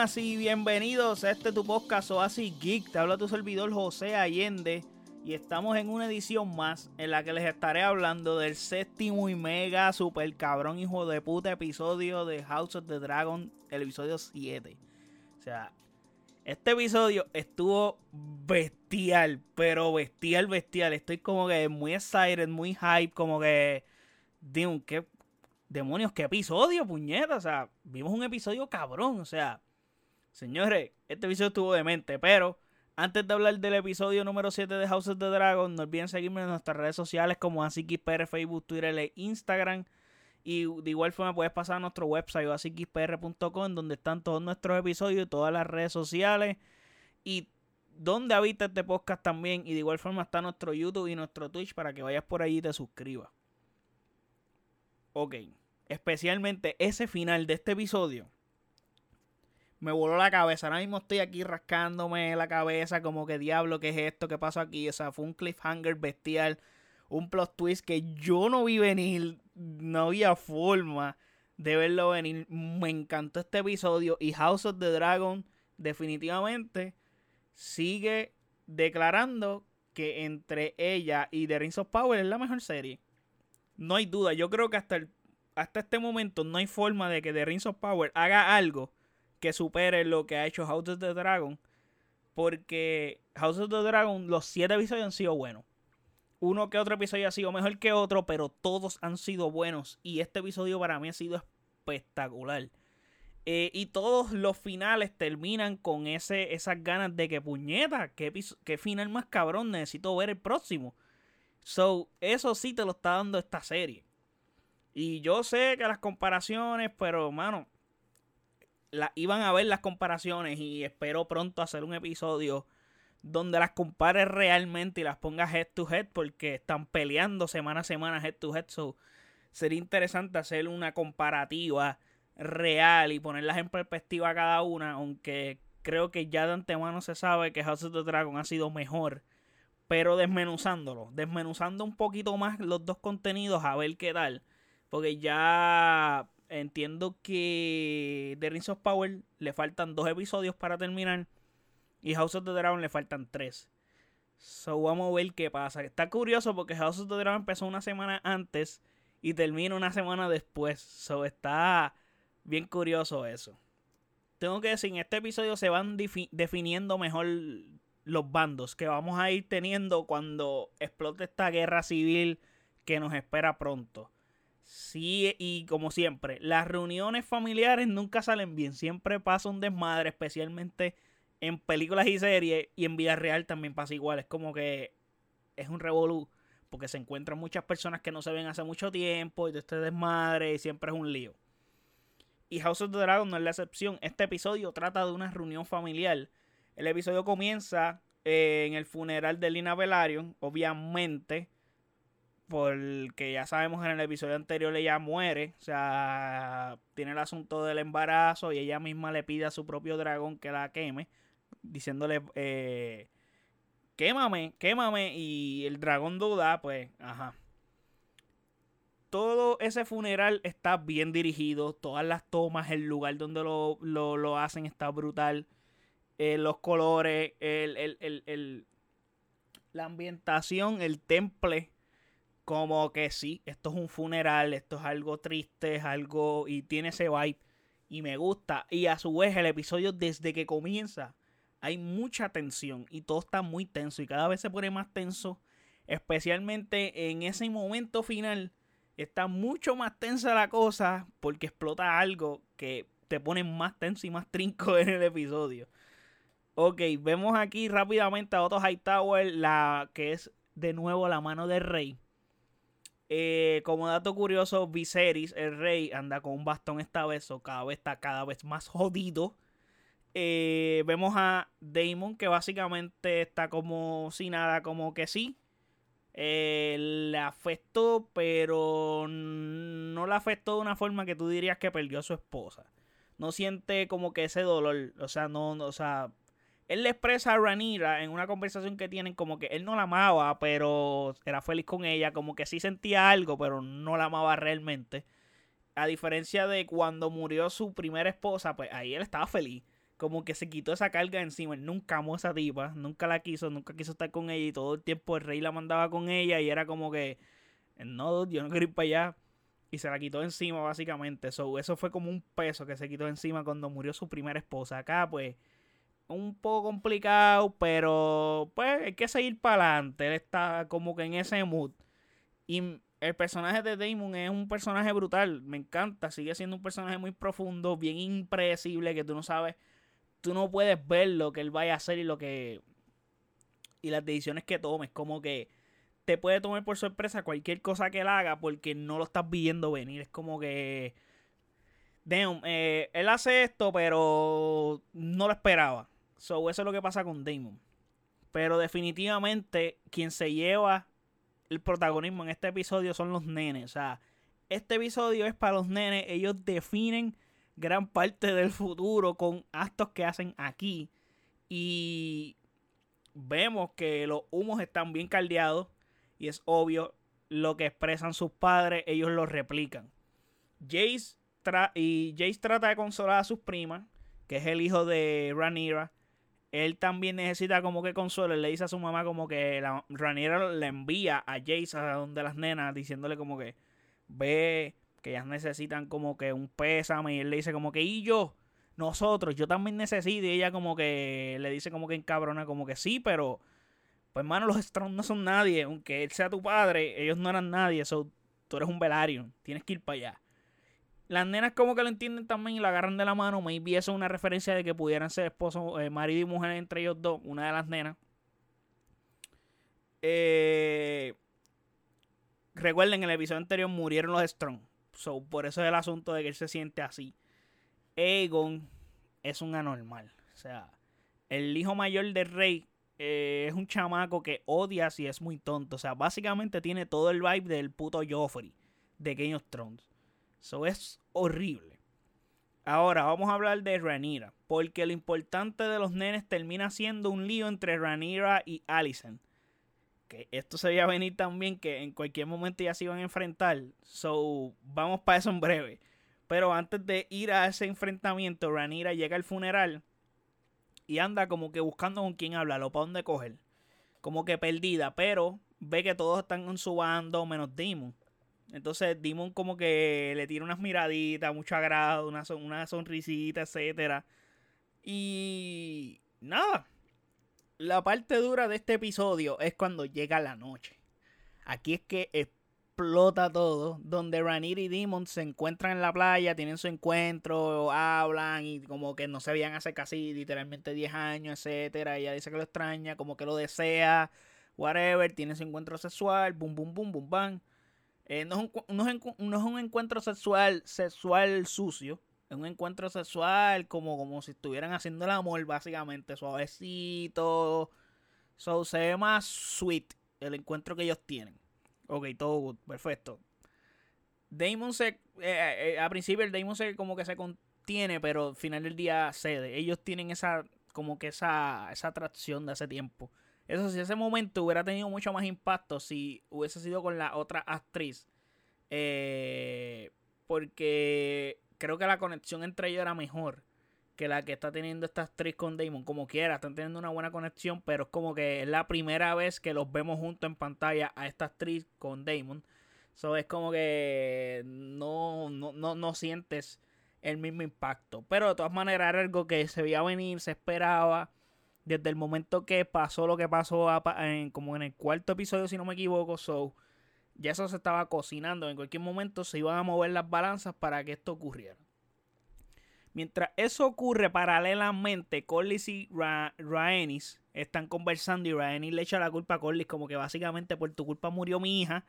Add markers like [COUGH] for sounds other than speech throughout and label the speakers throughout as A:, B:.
A: buenas y bienvenidos a este tu podcast Oasis Geek. Te habla tu servidor José Allende y estamos en una edición más en la que les estaré hablando del séptimo y mega super cabrón hijo de puta episodio de House of the Dragon, el episodio 7. O sea, este episodio estuvo bestial, pero bestial, bestial. Estoy como que muy excited, muy hype, como que... Qué demonios, qué episodio, puñeta. O sea, vimos un episodio cabrón. O sea, señores, este episodio estuvo demente. Pero antes de hablar del episodio número 7 de House of the Dragon, no olviden seguirme en nuestras redes sociales como AsiKisPR, Facebook, Twitter e Instagram. Y de igual forma puedes pasar a nuestro website asikispr.com donde están todos nuestros episodios, todas las redes sociales y donde habita este podcast también. Y de igual forma está nuestro YouTube y nuestro Twitch para que vayas por allí y te suscribas. Ok especialmente ese final de este episodio, me voló la cabeza. Ahora mismo estoy aquí rascándome la cabeza como que diablo, ¿qué es esto? ¿Qué pasó aquí? O sea, fue un cliffhanger bestial, un plot twist que yo no vi venir, no había forma de verlo venir. Me encantó este episodio y House of the Dragon definitivamente sigue declarando que entre ella y The Rings of Power es la mejor serie. No hay duda, yo creo que hasta el hasta este momento no hay forma de que The Rings of Power haga algo que supere lo que ha hecho House of the Dragon. Porque House of the Dragon, los siete episodios han sido buenos. Uno que otro episodio ha sido mejor que otro, pero todos han sido buenos. Y este episodio para mí ha sido espectacular. Eh, y todos los finales terminan con ese, esas ganas de que puñeta, qué, qué final más cabrón, necesito ver el próximo. So, eso sí te lo está dando esta serie. Y yo sé que las comparaciones, pero mano, la, iban a ver las comparaciones y espero pronto hacer un episodio donde las compare realmente y las ponga head to head porque están peleando semana a semana head to head. So, sería interesante hacer una comparativa real y ponerlas en perspectiva cada una, aunque creo que ya de antemano se sabe que House of the Dragon ha sido mejor, pero desmenuzándolo, desmenuzando un poquito más los dos contenidos a ver qué tal porque ya entiendo que The Rings of Power le faltan dos episodios para terminar. Y House of the Dragon le faltan tres. So vamos a ver qué pasa. Está curioso porque House of the Dragon empezó una semana antes y termina una semana después. So está bien curioso eso. Tengo que decir, en este episodio se van definiendo mejor los bandos que vamos a ir teniendo cuando explote esta guerra civil que nos espera pronto. Sí, y como siempre, las reuniones familiares nunca salen bien. Siempre pasa un desmadre, especialmente en películas y series. Y en vida real también pasa igual. Es como que es un revolú. Porque se encuentran muchas personas que no se ven hace mucho tiempo. Y de este desmadre. Y siempre es un lío. Y House of the Dragon no es la excepción. Este episodio trata de una reunión familiar. El episodio comienza eh, en el funeral de Lina Velaryon. Obviamente porque ya sabemos en el episodio anterior ella muere, o sea, tiene el asunto del embarazo y ella misma le pide a su propio dragón que la queme, diciéndole, eh, quémame, quémame, y el dragón duda, pues, ajá. Todo ese funeral está bien dirigido, todas las tomas, el lugar donde lo, lo, hacen está brutal, eh, los colores, el, el, el, la ambientación, el temple como que sí, esto es un funeral, esto es algo triste, es algo y tiene ese vibe y me gusta. Y a su vez el episodio desde que comienza hay mucha tensión y todo está muy tenso y cada vez se pone más tenso, especialmente en ese momento final. Está mucho más tensa la cosa porque explota algo que te pone más tenso y más trinco [LAUGHS] en el episodio. Ok, vemos aquí rápidamente a Otto Hightower, la que es de nuevo la mano del rey eh, como dato curioso, Viserys, el rey, anda con un bastón esta vez, o cada vez está cada vez más jodido. Eh, vemos a Damon que básicamente está como si nada, como que sí. Eh, le afectó, pero no le afectó de una forma que tú dirías que perdió a su esposa. No siente como que ese dolor, o sea, no, no o sea, él le expresa a Ranira en una conversación que tienen como que él no la amaba, pero era feliz con ella, como que sí sentía algo, pero no la amaba realmente. A diferencia de cuando murió su primera esposa, pues ahí él estaba feliz. como que se quitó esa carga encima. Él nunca amó a esa tipa, nunca la quiso, nunca quiso estar con ella y todo el tiempo el rey la mandaba con ella y era como que, no, yo no quiero ir para allá. Y se la quitó encima básicamente. So, eso fue como un peso que se quitó encima cuando murió su primera esposa. Acá pues un poco complicado, pero pues hay que seguir para adelante. Él está como que en ese mood. Y el personaje de Damon es un personaje brutal, me encanta, sigue siendo un personaje muy profundo, bien impredecible, que tú no sabes tú no puedes ver lo que él vaya a hacer y lo que. Y las decisiones que tomes. Como que te puede tomar por sorpresa cualquier cosa que él haga porque no lo estás viendo venir. Es como que. Damn, eh, él hace esto, pero no lo esperaba. So, eso es lo que pasa con Damon. Pero definitivamente, quien se lleva el protagonismo en este episodio son los nenes. O sea, este episodio es para los nenes. Ellos definen gran parte del futuro con actos que hacen aquí. Y vemos que los humos están bien caldeados y es obvio lo que expresan sus padres, ellos lo replican. Jace y Jace trata de consolar a sus primas, que es el hijo de Ranira. Él también necesita como que consuelo. Le dice a su mamá como que la, Ranira le envía a Jace a donde las nenas, diciéndole como que ve que ellas necesitan como que un pésame y él le dice como que y yo nosotros yo también necesito y ella como que le dice como que encabrona como que sí pero pues hermano los Strong no son nadie aunque él sea tu padre ellos no eran nadie eso tú eres un Velaryon tienes que ir para allá las nenas como que lo entienden también y la agarran de la mano maybe eso es una referencia de que pudieran ser esposo eh, marido y mujer entre ellos dos una de las nenas eh, recuerden en el episodio anterior murieron los Strong So, por eso es el asunto de que él se siente así. Aegon es un anormal. O sea, el hijo mayor del rey eh, es un chamaco que odia si es muy tonto. O sea, básicamente tiene todo el vibe del puto Joffrey de Game of Thrones. Eso es horrible. Ahora vamos a hablar de Ranira. Porque lo importante de los nenes termina siendo un lío entre Ranira y Alicent que esto se veía venir también, que en cualquier momento ya se iban a enfrentar. So, vamos para eso en breve. Pero antes de ir a ese enfrentamiento, Ranira llega al funeral y anda como que buscando con quién hablar o para dónde coger. Como que perdida, pero ve que todos están en su bando menos Demon. Entonces Demon como que le tira unas miraditas, mucho agrado, una, una sonrisita, etcétera. Y nada, la parte dura de este episodio es cuando llega la noche. Aquí es que explota todo, donde Ranir y Demon se encuentran en la playa, tienen su encuentro, hablan y como que no se veían hace casi literalmente 10 años, etcétera. Ella dice que lo extraña, como que lo desea, whatever, tiene su encuentro sexual, boom, boom, boom, boom, bam. Eh, no, es un, no es un encuentro sexual, sexual sucio, en un encuentro sexual, como, como si estuvieran haciendo el amor, básicamente, suavecito. So, se ve más sweet el encuentro que ellos tienen. Ok, todo good, perfecto. Damon se. Eh, eh, a principio el Damon se como que se contiene, pero al final del día cede. Ellos tienen esa. como que esa. esa atracción de hace tiempo. Eso sí, ese momento hubiera tenido mucho más impacto si hubiese sido con la otra actriz. Eh, porque creo que la conexión entre ellos era mejor que la que está teniendo esta actriz con Damon. Como quiera, están teniendo una buena conexión, pero es como que es la primera vez que los vemos juntos en pantalla a esta actriz con Damon. So es como que no, no, no, sientes el mismo impacto. Pero de todas maneras era algo que se veía venir, se esperaba. Desde el momento que pasó lo que pasó en, como en el cuarto episodio, si no me equivoco. So, ya eso se estaba cocinando. En cualquier momento se iban a mover las balanzas para que esto ocurriera. Mientras eso ocurre paralelamente, Corlys y Ra están conversando y Rhaenys le echa la culpa a Corlys como que básicamente por tu culpa murió mi hija.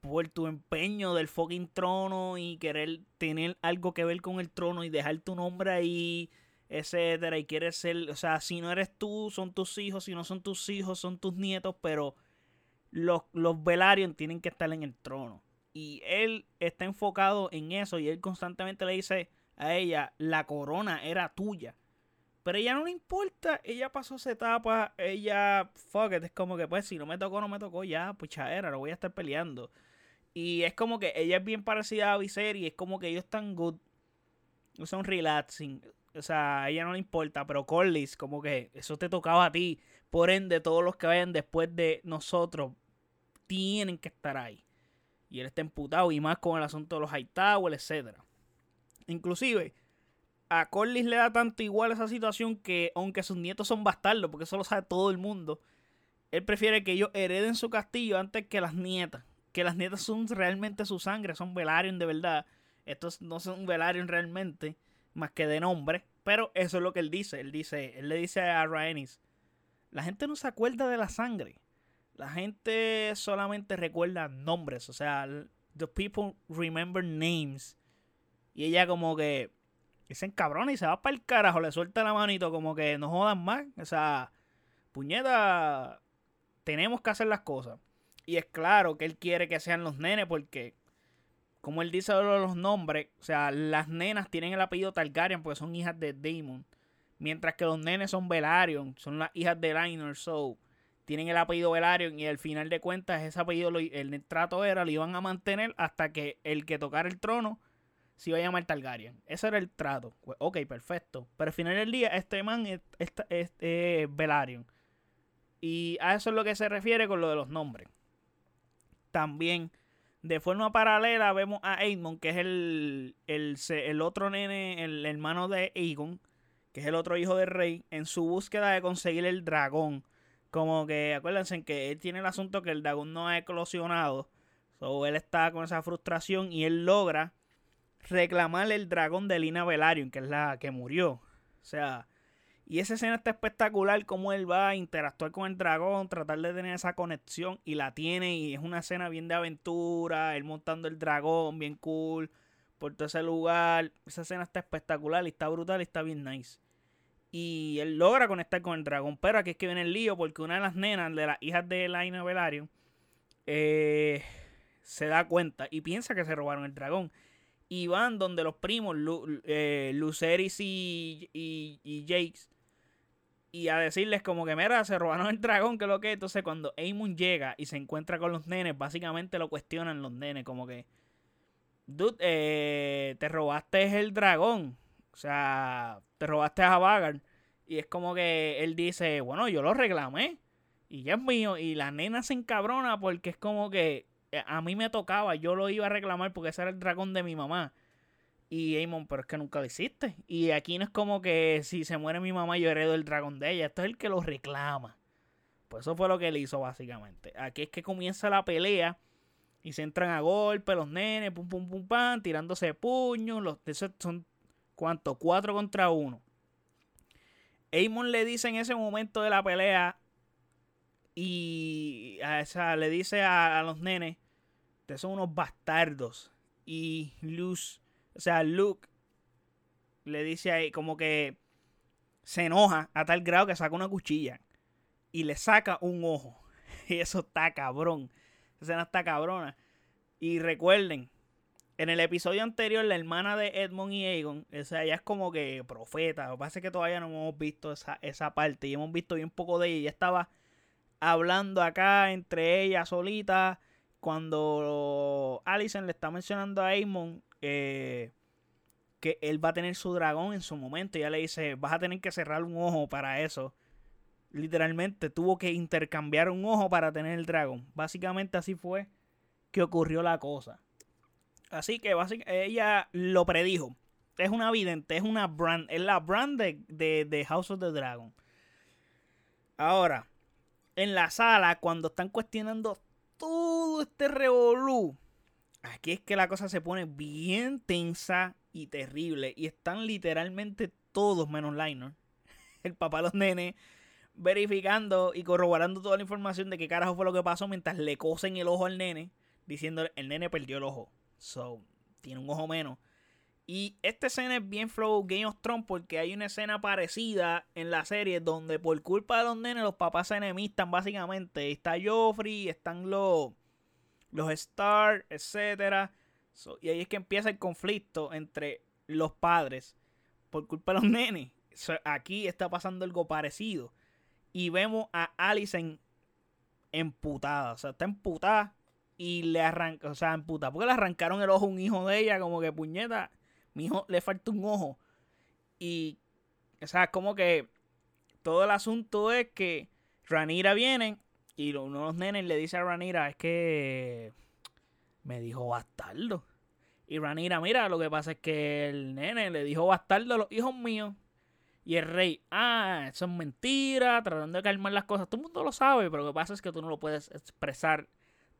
A: Por tu empeño del fucking trono y querer tener algo que ver con el trono y dejar tu nombre ahí, etcétera. Y quieres ser, o sea, si no eres tú, son tus hijos. Si no son tus hijos, son tus nietos. Pero los, los tienen que estar en el trono. Y él está enfocado en eso y él constantemente le dice a ella, la corona era tuya. Pero ella no le importa, ella pasó esa etapa, ella, fuck it, es como que pues si no me tocó, no me tocó ya, pues era, lo voy a estar peleando. Y es como que ella es bien parecida a Viserys, es como que ellos están good, son relaxing. O sea, a ella no le importa, pero Corlys, como que eso te tocaba a ti. Por ende, todos los que vayan después de nosotros tienen que estar ahí. Y él está emputado, y más con el asunto de los Hightower, etc. Inclusive, a Corlys le da tanto igual esa situación que, aunque sus nietos son bastardos, porque eso lo sabe todo el mundo, él prefiere que ellos hereden su castillo antes que las nietas. Que las nietas son realmente su sangre, son Velaryon de verdad. Estos no son Velaryon realmente, más que de nombre. Pero eso es lo que él dice. Él dice, él le dice a Rhaenys, la gente no se acuerda de la sangre. La gente solamente recuerda nombres. O sea, the people remember names. Y ella como que se encabrona y se va para el carajo. Le suelta la manito como que no jodan más. O sea, puñeta, tenemos que hacer las cosas. Y es claro que él quiere que sean los nenes porque, como él dice los nombres, o sea, las nenas tienen el apellido Targaryen porque son hijas de Daemon. Mientras que los nenes son Velaryon, son las hijas de Liner, so tienen el apellido Velaryon y al final de cuentas ese apellido, el trato era, lo iban a mantener hasta que el que tocara el trono se iba a llamar Targaryen. Ese era el trato. Pues, ok, perfecto. Pero al final del día, este man es, es Velaryon. Y a eso es lo que se refiere con lo de los nombres. También, de forma paralela, vemos a Aemon, que es el, el, otro nene, el hermano de Aegon, que es el otro hijo del rey, en su búsqueda de conseguir el dragón. Como que, acuérdense que él tiene el asunto que el dragón no ha eclosionado. So, él está con esa frustración y él logra reclamar el dragón de Lina Velaryon, que es la que murió. O sea, y esa escena está espectacular, como él va a interactuar con el dragón, tratar de tener esa conexión y la tiene y es una escena bien de aventura, él montando el dragón, bien cool, por todo ese lugar. Esa escena está espectacular y está brutal y está bien nice. Y él logra conectar con el dragón, pero aquí es que viene el lío porque una de las nenas de las hijas de Laina Velaryon eh, se da cuenta y piensa que se robaron el dragón. Y van donde los primos, eh, Luceris y, y, y Jakes, y a decirles como que, mira, se robaron el dragón, que lo que. Entonces, cuando Aemon llega y se encuentra con los nenes, básicamente lo cuestionan los nenes, como que, dude, eh, te robaste el dragón. O sea, te robaste a Vagar. Y es como que él dice, bueno, yo lo reclamé. Y ya es mío. Y la nena se encabrona porque es como que eh, a mí me tocaba, yo lo iba a reclamar porque ese era el dragón de mi mamá. Y Amon, pero es que nunca lo hiciste. Y aquí no es como que si se muere mi mamá yo heredo el dragón de ella. Esto es el que lo reclama. Pues eso fue lo que él hizo básicamente. Aquí es que comienza la pelea. Y se entran a golpe los nenes, pum pum pum pam, tirándose puños. Los, esos son, ¿cuánto? Cuatro contra uno. Amon le dice en ese momento de la pelea. Y a esa, le dice a, a los nenes. Ustedes son unos bastardos. Y Luz o sea, Luke le dice ahí como que se enoja a tal grado que saca una cuchilla y le saca un ojo. [LAUGHS] Y eso está cabrón. Esa escena está cabrona. Y recuerden, en el episodio anterior, la hermana de Edmond y Aegon, o sea, ella es como que profeta. Lo que pasa es que todavía no hemos visto esa, esa parte y hemos visto bien poco de ella. Ella estaba hablando acá entre ella solita. Cuando Alison le está mencionando a Aemon eh, que él va a tener su dragón en su momento. Y ella le dice, vas a tener que cerrar un ojo para eso. Literalmente tuvo que intercambiar un ojo para tener el dragón. Básicamente así fue que ocurrió la cosa. Así que ella lo predijo. Es una vidente, es una brand, es la brand de, de, de House of the Dragon. Ahora, en la sala, cuando están cuestionando todo este revolú, Aquí es que la cosa se pone bien tensa y terrible. Y están literalmente todos menos Liner. [LAUGHS] El papá de los nenes verificando y corroborando toda la información de qué carajo fue lo que pasó mientras le cosen el ojo al nene. Diciendo el nene perdió el ojo. So, tiene un ojo menos. Y esta escena es bien flow Game of Thrones porque hay una escena parecida en la serie donde por culpa de los nenes los papás se enemistan básicamente. Está Joffrey, están los los stars, etcétera. y ahí es que empieza el conflicto entre los padres por culpa de los nenes. aquí está pasando algo parecido. Y vemos a Alicent emputada. O sea, está emputada y le arranca, o sea, emputada. Porque le arrancaron el ojo a un hijo de ella, como que puñeta, mi hijo le falta un ojo. Y O sea, como que todo el asunto es que Ranira viene y uno de los nenes le dice a Ranira, es que me dijo bastardo. Y Ranira, mira, lo que pasa es que el nene le dijo bastardo a los hijos míos. Y el rey, ah, eso es mentira, tratando de calmar las cosas. Todo el mundo lo sabe, pero lo que pasa es que tú no lo puedes expresar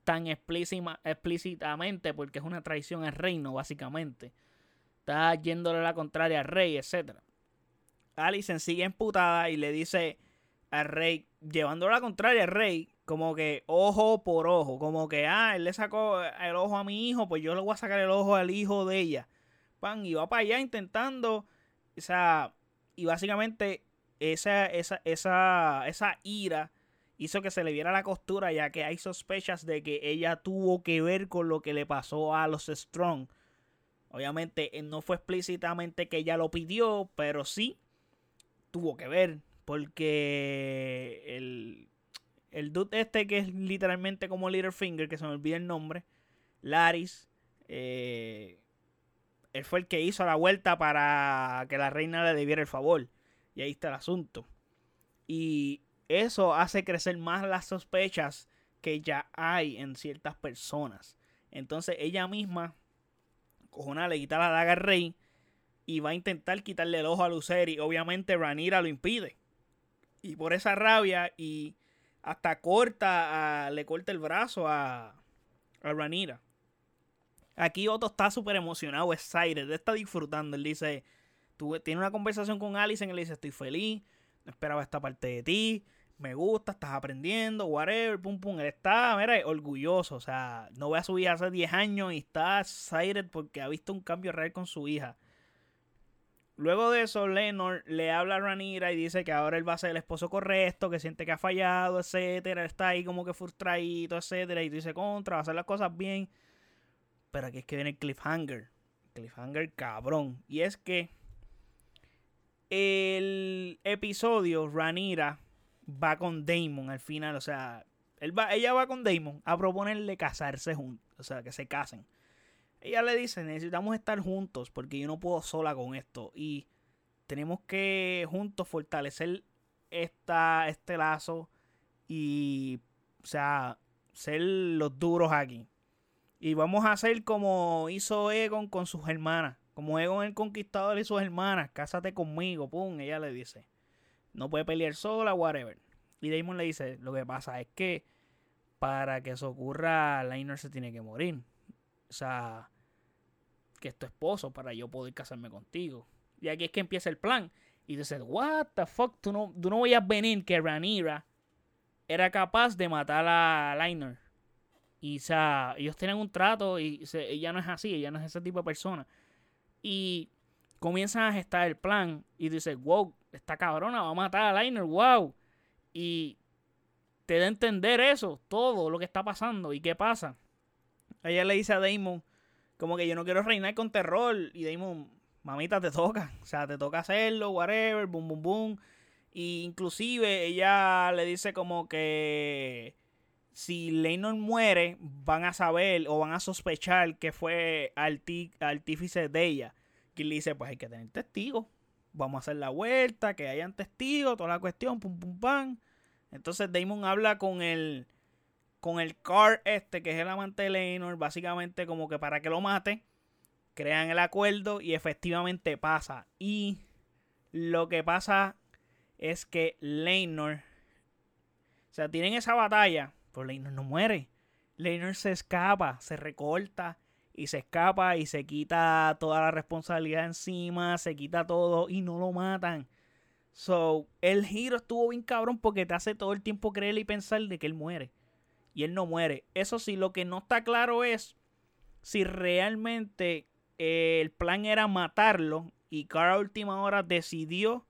A: tan explícitamente porque es una traición al reino, básicamente. Está yéndole la contraria al rey, etc. Alicent sigue emputada y le dice al rey, llevándole la contraria al rey, como que ojo por ojo, como que, ah, él le sacó el ojo a mi hijo, pues yo le voy a sacar el ojo al hijo de ella. Pan, y va para allá intentando, o sea, y básicamente esa, esa, esa, esa ira hizo que se le viera la costura, ya que hay sospechas de que ella tuvo que ver con lo que le pasó a los Strong. Obviamente eh, no fue explícitamente que ella lo pidió, pero sí tuvo que ver. Porque el, el dude este que es literalmente como Littlefinger, que se me olvida el nombre, Laris, eh, él fue el que hizo la vuelta para que la reina le debiera el favor. Y ahí está el asunto. Y eso hace crecer más las sospechas que ya hay en ciertas personas. Entonces ella misma, cojona, le quita la daga al rey y va a intentar quitarle el ojo a Luceri. Obviamente Ranira lo impide. Y por esa rabia y hasta corta, le corta el brazo a, a Ranira. Aquí Otto está súper emocionado, excited, está disfrutando. Él dice, tiene una conversación con Alice él dice, estoy feliz, no esperaba esta parte de ti, me gusta, estás aprendiendo, whatever, pum pum. Él está, mira, orgulloso. O sea, no voy a subir hace 10 años y está excited porque ha visto un cambio real con su hija. Luego de eso, Lenor le habla a Ranira y dice que ahora él va a ser el esposo correcto, que siente que ha fallado, etcétera. Está ahí como que frustradito, etcétera. Y dice contra, va a hacer las cosas bien. Pero aquí es que viene el cliffhanger. Cliffhanger cabrón. Y es que el episodio, Ranira va con Damon al final. O sea, él va, ella va con Damon a proponerle casarse juntos. O sea, que se casen. Ella le dice, necesitamos estar juntos porque yo no puedo sola con esto. Y tenemos que juntos fortalecer esta, este lazo y, o sea, ser los duros aquí. Y vamos a hacer como hizo Egon con sus hermanas. Como Egon el Conquistador y sus hermanas. Cásate conmigo, pum. Ella le dice. No puede pelear sola, whatever. Y Damon le dice, lo que pasa es que para que eso ocurra, Lainor se tiene que morir. O sea, que es tu esposo para yo poder casarme contigo. Y aquí es que empieza el plan. Y dice, what the fuck, tú no, tú no voy a venir que Ranira era capaz de matar a Lainor. Y o sea, ellos tienen un trato y ella no es así, ella no es ese tipo de persona. Y comienzan a gestar el plan y dice, wow, esta cabrona va a matar a Liner, wow. Y te da a entender eso, todo lo que está pasando y qué pasa. Ella le dice a Damon, como que yo no quiero reinar con terror. Y Damon, mamita, te toca. O sea, te toca hacerlo, whatever, boom, boom, boom. Y inclusive ella le dice como que si Lennon muere, van a saber o van a sospechar que fue artífice de ella. Que le dice, pues hay que tener testigos vamos a hacer la vuelta, que hayan testigos, toda la cuestión, pum pum pam. Entonces Damon habla con el con el car este, que es el amante de Leinor, básicamente como que para que lo mate, crean el acuerdo y efectivamente pasa. Y lo que pasa es que Leinor, o sea, tienen esa batalla, pero Leinor no muere. Leinor se escapa, se recorta y se escapa y se quita toda la responsabilidad encima, se quita todo y no lo matan. So, el giro estuvo bien cabrón porque te hace todo el tiempo creer y pensar de que él muere. Y él no muere. Eso sí, lo que no está claro es si realmente eh, el plan era matarlo y cada última hora decidió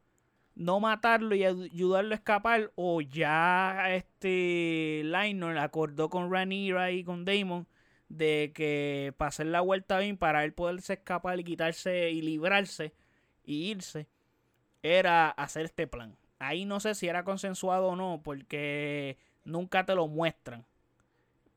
A: no matarlo y ayudarlo a escapar o ya este Lionel acordó con Ranira y con Damon de que hacer la vuelta bien, para él poderse escapar y quitarse y librarse y irse, era hacer este plan. Ahí no sé si era consensuado o no, porque nunca te lo muestran.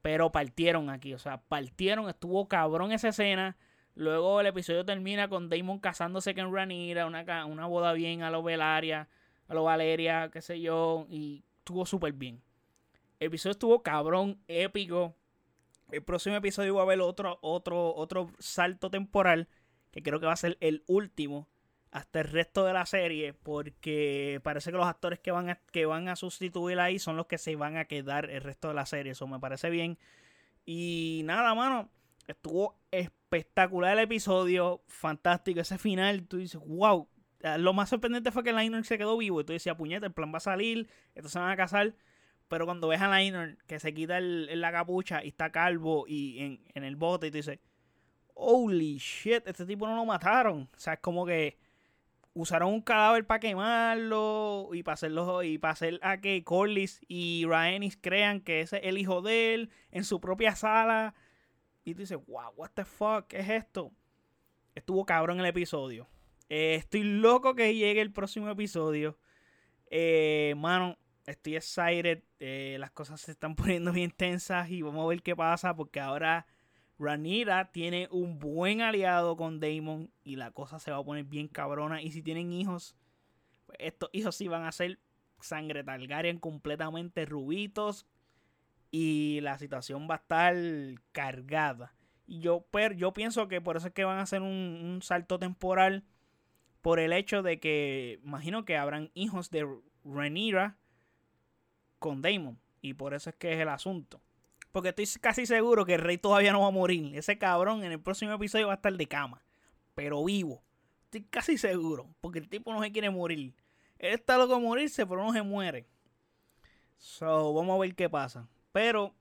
A: Pero partieron aquí, o sea, partieron, estuvo cabrón esa escena. Luego el episodio termina con Damon casándose con Ranira, una, una boda bien a lo Velaria, a lo Valeria, qué sé yo, y estuvo súper bien. El episodio estuvo cabrón, épico. El próximo episodio va a haber otro, otro, otro salto temporal, que creo que va a ser el último hasta el resto de la serie, porque parece que los actores que van a, que van a sustituir ahí son los que se van a quedar el resto de la serie. Eso me parece bien. Y nada, mano, estuvo espectacular el episodio, fantástico. Ese final, tú dices, wow. Lo más sorprendente fue que Liner se quedó vivo. Y tú decías, puñeta, el plan va a salir, estos se van a casar. Pero cuando ves a Liner que se quita el, la capucha y está calvo y en, en el bote, y tú dices, holy shit, este tipo no lo mataron. O sea, es como que usaron un cadáver para quemarlo y para hacerlo y para hacer a que Corlys y Rhaenys crean que ese es el hijo de él en su propia sala y tú dices, wow, what the fuck, ¿qué es esto? Estuvo cabrón el episodio. Eh, estoy loco que llegue el próximo episodio. Eh, mano, estoy excited. Eh, las cosas se están [LAUGHS] poniendo bien tensas y vamos a ver qué pasa porque ahora Ranira tiene un buen aliado con Damon y la cosa se va a poner bien cabrona. Y si tienen hijos, pues estos hijos sí van a ser sangre Targaryen completamente rubitos y la situación va a estar cargada. Y yo, yo pienso que por eso es que van a hacer un, salto temporal por el hecho de que imagino que habrán hijos de Rhaenyra con Damon y por eso es que es el asunto. Porque estoy casi seguro que el rey todavía no va a morir. Ese cabrón en el próximo episodio va a estar de cama. Pero vivo. Estoy casi seguro. Porque el tipo no se quiere morir. Él está loco de morirse, pero no se muere. So, vamos a ver qué pasa. Pero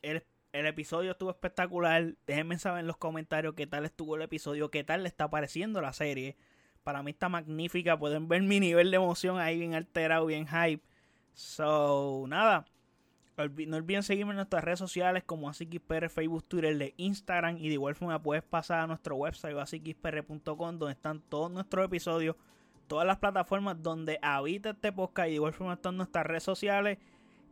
A: el, el episodio estuvo espectacular. Déjenme saber en los comentarios qué tal estuvo el episodio. Qué tal le está pareciendo la serie. Para mí está magnífica. Pueden ver mi nivel de emoción ahí bien alterado, bien hype. So, nada. No olviden seguirme en nuestras redes sociales como AsiXPR, Facebook, Twitter, Instagram. Y de igual forma puedes pasar a nuestro website asiXPR.com donde están todos nuestros episodios, todas las plataformas donde habita este podcast. Y de igual forma están nuestras redes sociales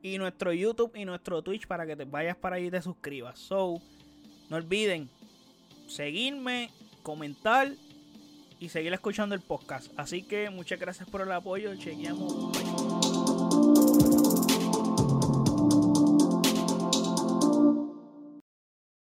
A: y nuestro YouTube y nuestro Twitch para que te vayas para allí y te suscribas. So, no olviden seguirme, comentar y seguir escuchando el podcast. Así que muchas gracias por el apoyo. Chequeamos.